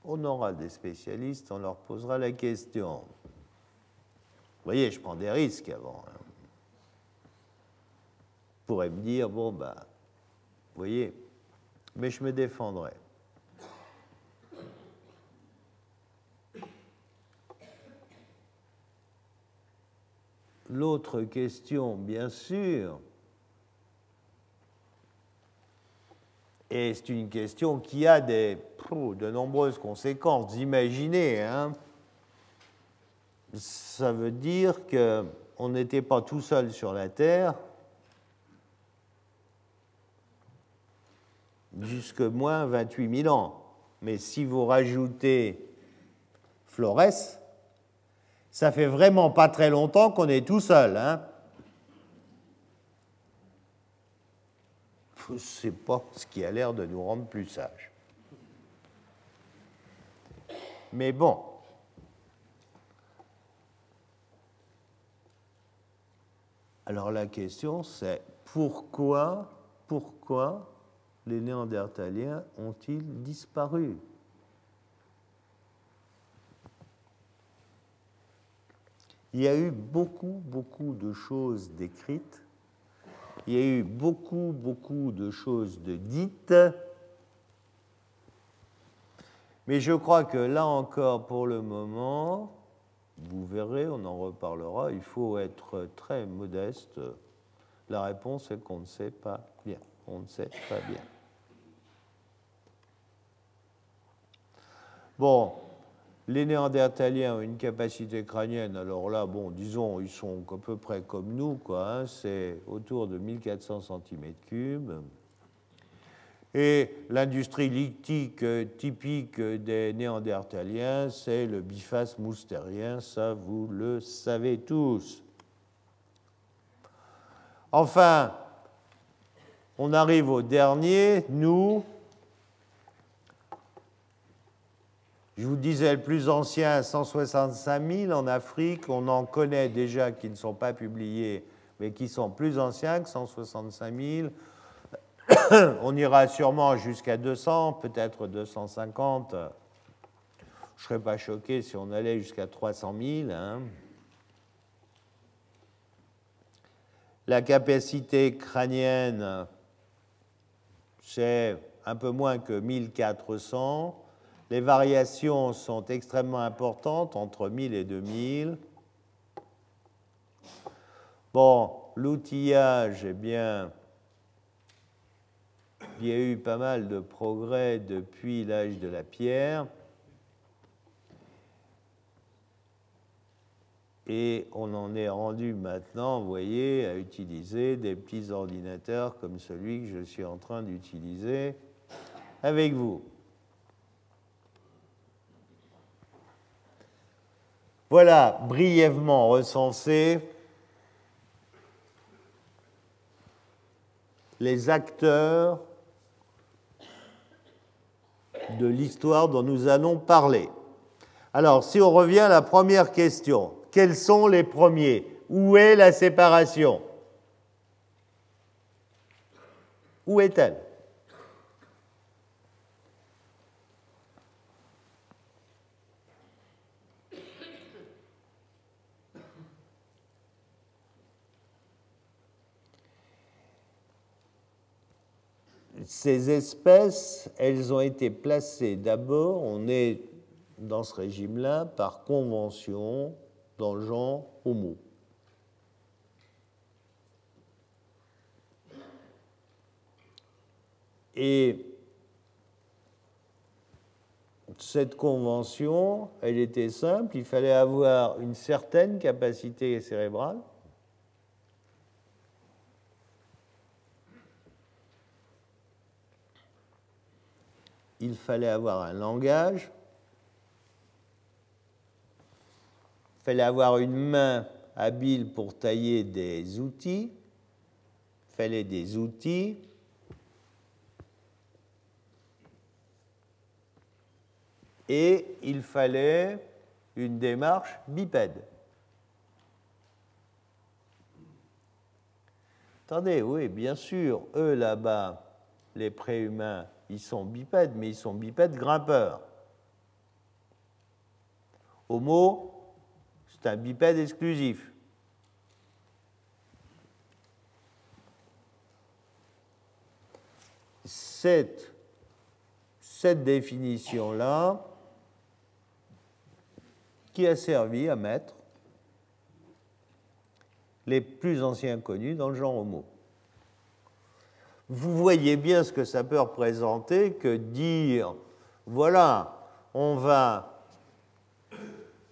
B: On aura des spécialistes, on leur posera la question. Vous voyez, je prends des risques avant. Hein. On pourrait me dire, bon, bah, vous voyez, mais je me défendrai. L'autre question, bien sûr, et c'est une question qui a de nombreuses conséquences. Imaginez, hein, ça veut dire qu'on n'était pas tout seul sur la Terre, jusque moins 28 000 ans. Mais si vous rajoutez Flores, ça fait vraiment pas très longtemps qu'on est tout seul. Hein c'est pas ce qui a l'air de nous rendre plus sages. Mais bon. Alors la question c'est pourquoi, pourquoi les Néandertaliens ont-ils disparu? Il y a eu beaucoup, beaucoup de choses décrites il y a eu beaucoup, beaucoup de choses de dites. Mais je crois que là encore, pour le moment, vous verrez, on en reparlera, il faut être très modeste. La réponse est qu'on ne sait pas bien. On ne sait pas bien. Bon, les Néandertaliens ont une capacité crânienne, alors là, bon, disons, ils sont à peu près comme nous, quoi, hein, c'est autour de 1400 cm3. Et l'industrie lithique typique des Néandertaliens, c'est le biface moustérien, ça vous le savez tous. Enfin, on arrive au dernier, nous, Je vous disais, le plus ancien, 165 000 en Afrique. On en connaît déjà qui ne sont pas publiés, mais qui sont plus anciens que 165 000. On ira sûrement jusqu'à 200, peut-être 250. Je ne serais pas choqué si on allait jusqu'à 300 000. Hein. La capacité crânienne, c'est un peu moins que 1400. Les variations sont extrêmement importantes, entre 1000 et 2000. Bon, l'outillage, eh bien, il y a eu pas mal de progrès depuis l'âge de la pierre. Et on en est rendu maintenant, vous voyez, à utiliser des petits ordinateurs comme celui que je suis en train d'utiliser avec vous. Voilà brièvement recensé les acteurs de l'histoire dont nous allons parler. Alors, si on revient à la première question, quels sont les premiers? Où est la séparation? Où est-elle? Ces espèces, elles ont été placées d'abord, on est dans ce régime-là, par convention dans le genre Homo. Et cette convention, elle était simple, il fallait avoir une certaine capacité cérébrale il fallait avoir un langage, il fallait avoir une main habile pour tailler des outils, il fallait des outils, et il fallait une démarche bipède. Attendez, oui, bien sûr, eux là-bas, les préhumains, ils sont bipèdes, mais ils sont bipèdes grimpeurs. Homo, c'est un bipède exclusif. Cette, cette définition-là, qui a servi à mettre les plus anciens connus dans le genre Homo vous voyez bien ce que ça peut représenter que dire, voilà, on va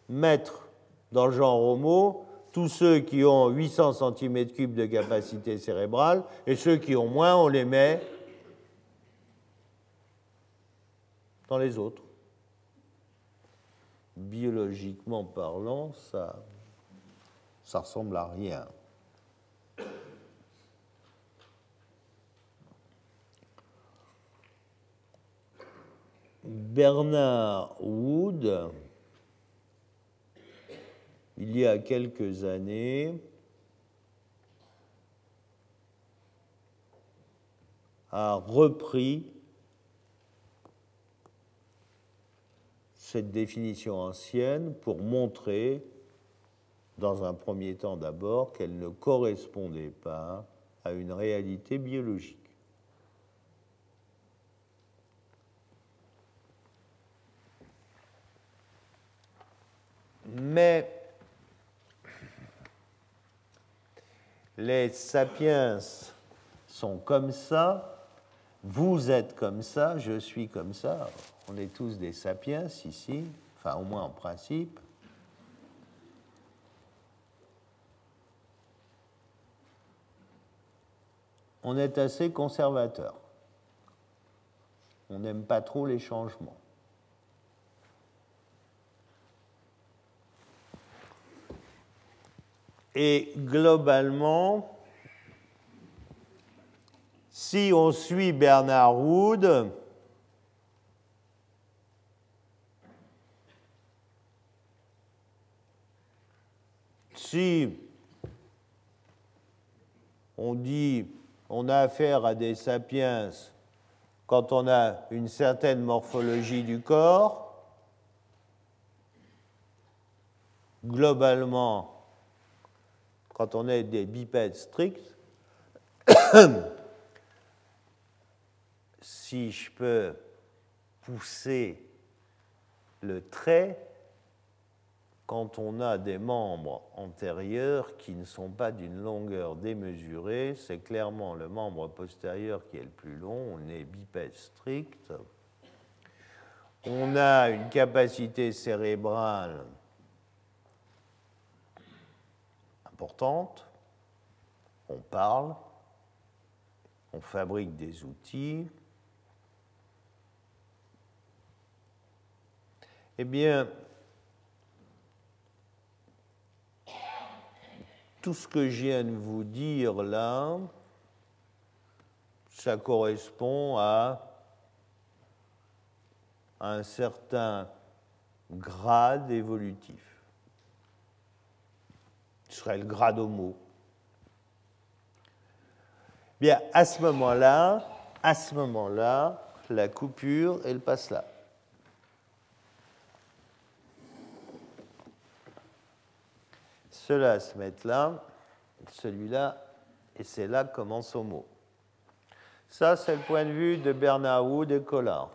B: mettre dans le genre homo tous ceux qui ont 800 cm3 de capacité cérébrale et ceux qui ont moins, on les met dans les autres. biologiquement parlant, ça, ça ressemble à rien. Bernard Wood, il y a quelques années, a repris cette définition ancienne pour montrer, dans un premier temps d'abord, qu'elle ne correspondait pas à une réalité biologique. Mais les sapiens sont comme ça, vous êtes comme ça, je suis comme ça, on est tous des sapiens ici, enfin au moins en principe. On est assez conservateur. On n'aime pas trop les changements. Et globalement, si on suit Bernard Wood, si on dit on a affaire à des sapiens quand on a une certaine morphologie du corps, globalement, quand on est des bipèdes stricts, si je peux pousser le trait, quand on a des membres antérieurs qui ne sont pas d'une longueur démesurée, c'est clairement le membre postérieur qui est le plus long, on est bipède strict. On a une capacité cérébrale on parle, on fabrique des outils. Eh bien, tout ce que je viens de vous dire là, ça correspond à un certain grade évolutif. Ce serait le grade homo. Bien, à ce moment-là, à ce moment-là, la coupure, elle passe là. Cela se met là, celui-là, et c'est là que commence Homo. Ça, c'est le point de vue de Bernard Wood et Collard.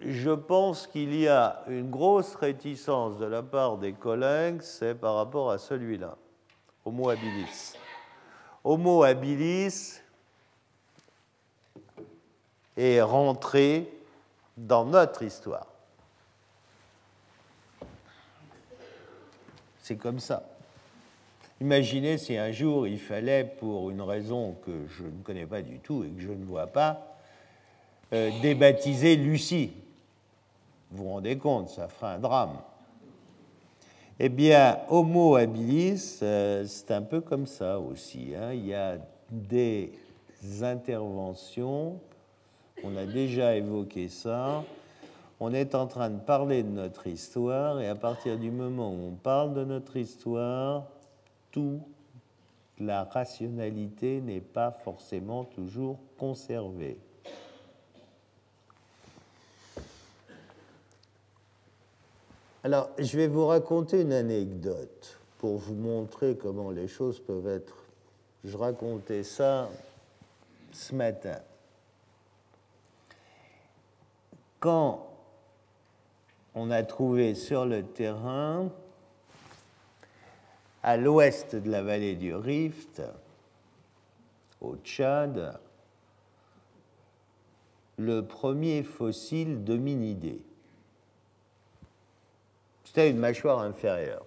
B: Je pense qu'il y a une grosse réticence de la part des collègues, c'est par rapport à celui-là, Homo habilis. Homo habilis est rentré dans notre histoire. C'est comme ça. Imaginez si un jour il fallait, pour une raison que je ne connais pas du tout et que je ne vois pas, euh, débaptiser Lucie. Vous vous rendez compte, ça ferait un drame. Eh bien, Homo habilis, euh, c'est un peu comme ça aussi. Hein. Il y a des interventions, on a déjà évoqué ça, on est en train de parler de notre histoire et à partir du moment où on parle de notre histoire, toute la rationalité n'est pas forcément toujours conservée. Alors, je vais vous raconter une anecdote pour vous montrer comment les choses peuvent être. Je racontais ça ce matin. Quand on a trouvé sur le terrain, à l'ouest de la vallée du Rift, au Tchad, le premier fossile d'hominidé. Une mâchoire inférieure.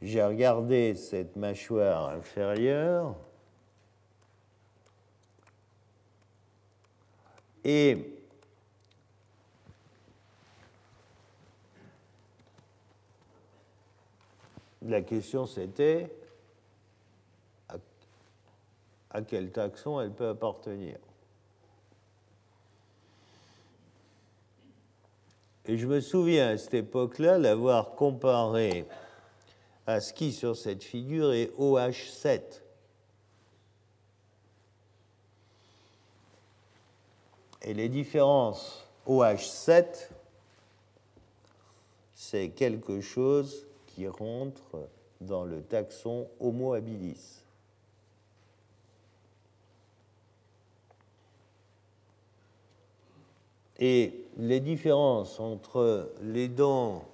B: J'ai regardé cette mâchoire inférieure Et la question c'était à quel taxon elle peut appartenir. Et je me souviens à cette époque-là l'avoir comparé à ce qui sur cette figure est OH7. Et les différences OH7, c'est quelque chose qui rentre dans le taxon Homo habilis. Et les différences entre les dents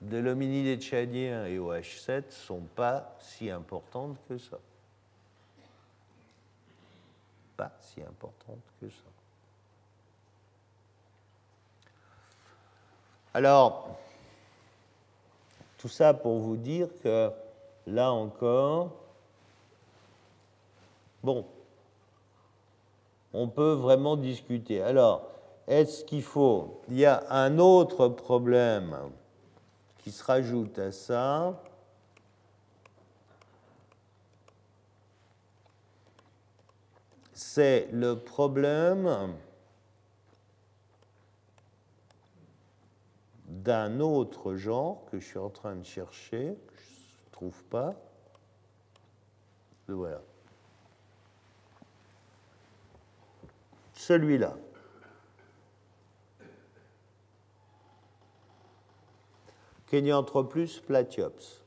B: de l'hominide tchadien et OH7 ne sont pas si importantes que ça. Pas si importantes que ça. Alors, tout ça pour vous dire que là encore, bon, on peut vraiment discuter. Alors, est-ce qu'il faut Il y a un autre problème qui se rajoute à ça. C'est le problème d'un autre genre que je suis en train de chercher, je ne trouve pas. Voilà. Celui-là. Kenyanthropus platyops.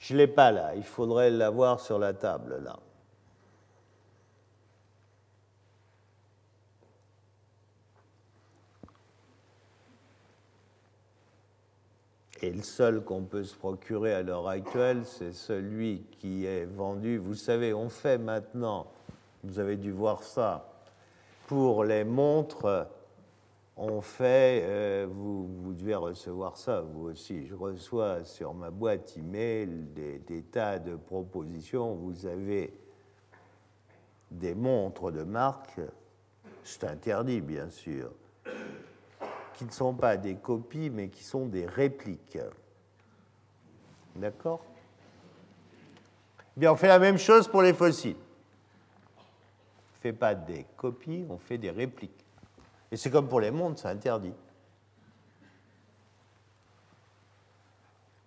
B: Je ne l'ai pas là, il faudrait l'avoir sur la table là. Et le seul qu'on peut se procurer à l'heure actuelle, c'est celui qui est vendu. Vous savez, on fait maintenant, vous avez dû voir ça, pour les montres, on fait, euh, vous, devez recevoir ça, vous aussi. Je reçois sur ma boîte email des, des tas de propositions. Vous avez des montres de marque, c'est interdit bien sûr, qui ne sont pas des copies, mais qui sont des répliques. D'accord? Bien, on fait la même chose pour les fossiles. On ne fait pas des copies, on fait des répliques. Et c'est comme pour les montres, c'est interdit.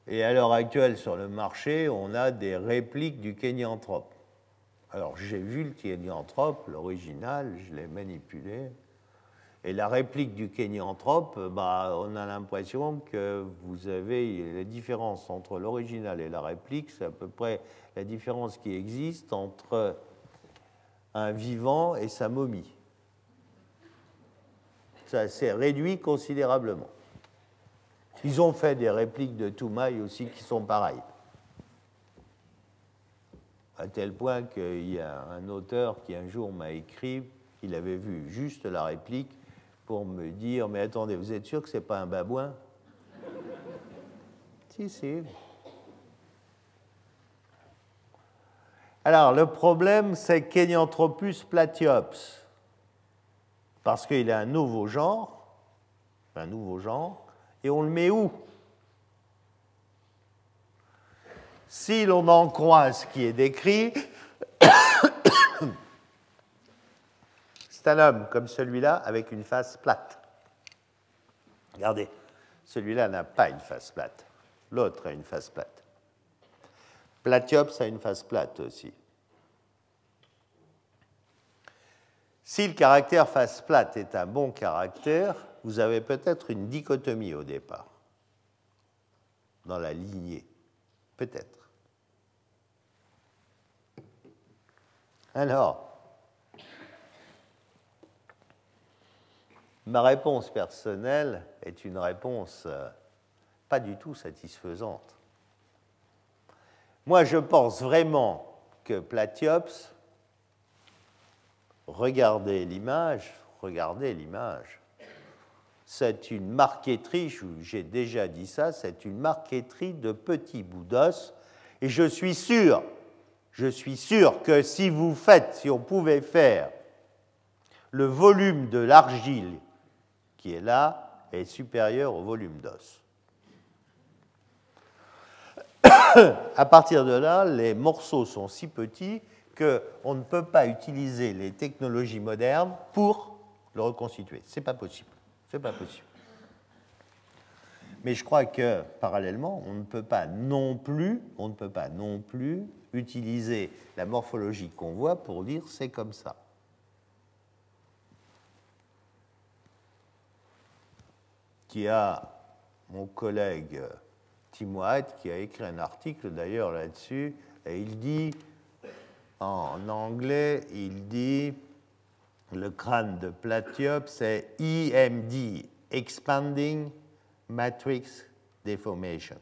B: Et à l'heure actuelle, sur le marché, on a des répliques du Kenyanthrope. Alors, j'ai vu le Kenyanthrope, l'original, je l'ai manipulé, et la réplique du Kenyanthrope, bah, on a l'impression que vous avez la différence entre l'original et la réplique, c'est à peu près la différence qui existe entre un vivant et sa momie. Ça s'est réduit considérablement. Ils ont fait des répliques de Toumaï aussi qui sont pareilles. À tel point qu'il y a un auteur qui un jour m'a écrit qu'il avait vu juste la réplique pour me dire Mais attendez, vous êtes sûr que ce n'est pas un babouin? Si, si. Alors, le problème, c'est Kenyanthropus platyops, parce qu'il est un nouveau genre, un nouveau genre, et on le met où? Si l'on en croit ce qui est décrit, un homme comme celui-là avec une face plate. Regardez, celui-là n'a pas une face plate. L'autre a une face plate. Platyops a une face plate aussi. Si le caractère face plate est un bon caractère, vous avez peut-être une dichotomie au départ, dans la lignée. Peut-être. Alors, Ma réponse personnelle est une réponse euh, pas du tout satisfaisante. Moi, je pense vraiment que Platyops, regardez l'image, regardez l'image, c'est une marqueterie, j'ai déjà dit ça, c'est une marqueterie de petits bouts d'os, et je suis sûr, Je suis sûr que si vous faites, si on pouvait faire le volume de l'argile est là est supérieur au volume d'os. à partir de là, les morceaux sont si petits qu'on ne peut pas utiliser les technologies modernes pour le reconstituer. Ce n'est pas possible. C'est pas possible. Mais je crois que parallèlement, on ne peut pas non plus, on ne peut pas non plus utiliser la morphologie qu'on voit pour dire c'est comme ça. Qui a mon collègue Tim White qui a écrit un article d'ailleurs là-dessus, et il dit, en anglais, il dit, le crâne de Platyope, c'est EMD, Expanding Matrix Deformation.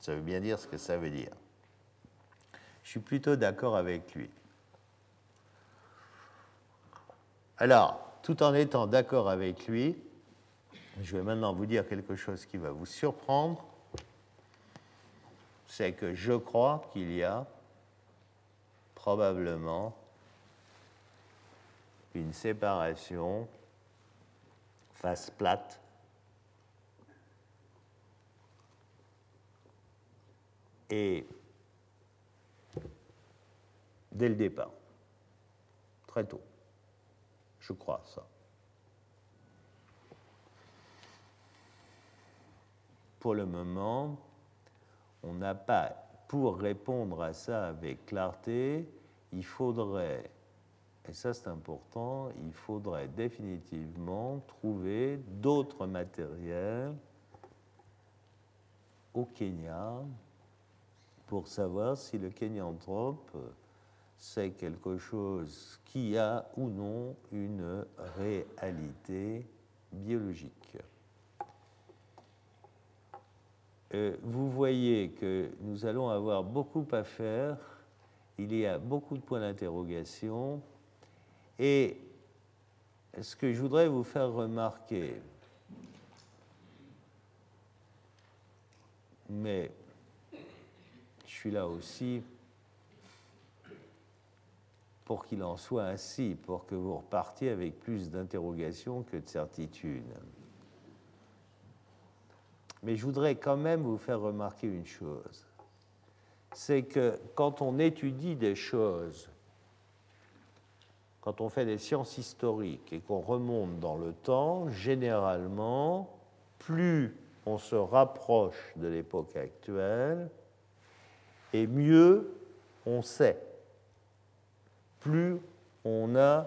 B: Ça veut bien dire ce que ça veut dire. Je suis plutôt d'accord avec lui. Alors, tout en étant d'accord avec lui, je vais maintenant vous dire quelque chose qui va vous surprendre. C'est que je crois qu'il y a probablement une séparation face plate et dès le départ, très tôt. Je crois ça. Pour le moment, on n'a pas, pour répondre à ça avec clarté, il faudrait, et ça c'est important, il faudrait définitivement trouver d'autres matériels au Kenya pour savoir si le kenyanthrope c'est quelque chose qui a ou non une réalité biologique. Euh, vous voyez que nous allons avoir beaucoup à faire, il y a beaucoup de points d'interrogation, et ce que je voudrais vous faire remarquer, mais je suis là aussi pour qu'il en soit ainsi, pour que vous repartiez avec plus d'interrogations que de certitudes. Mais je voudrais quand même vous faire remarquer une chose. C'est que quand on étudie des choses, quand on fait des sciences historiques et qu'on remonte dans le temps, généralement, plus on se rapproche de l'époque actuelle, et mieux on sait. Plus on a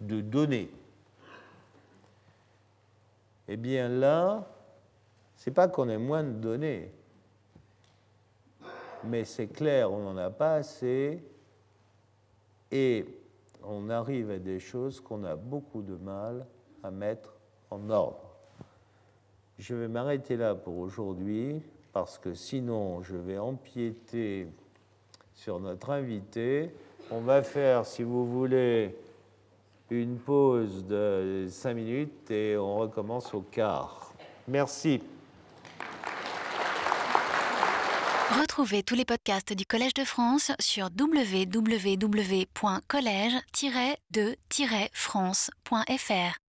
B: de données eh bien là, c'est pas qu'on ait moins de données, mais c'est clair, on n'en a pas assez et on arrive à des choses qu'on a beaucoup de mal à mettre en ordre. Je vais m'arrêter là pour aujourd'hui parce que sinon je vais empiéter sur notre invité. On va faire, si vous voulez, une pause de 5 minutes et on recommence au quart. Merci.
A: Retrouvez tous les podcasts du Collège de France sur www.collège-de-france.fr.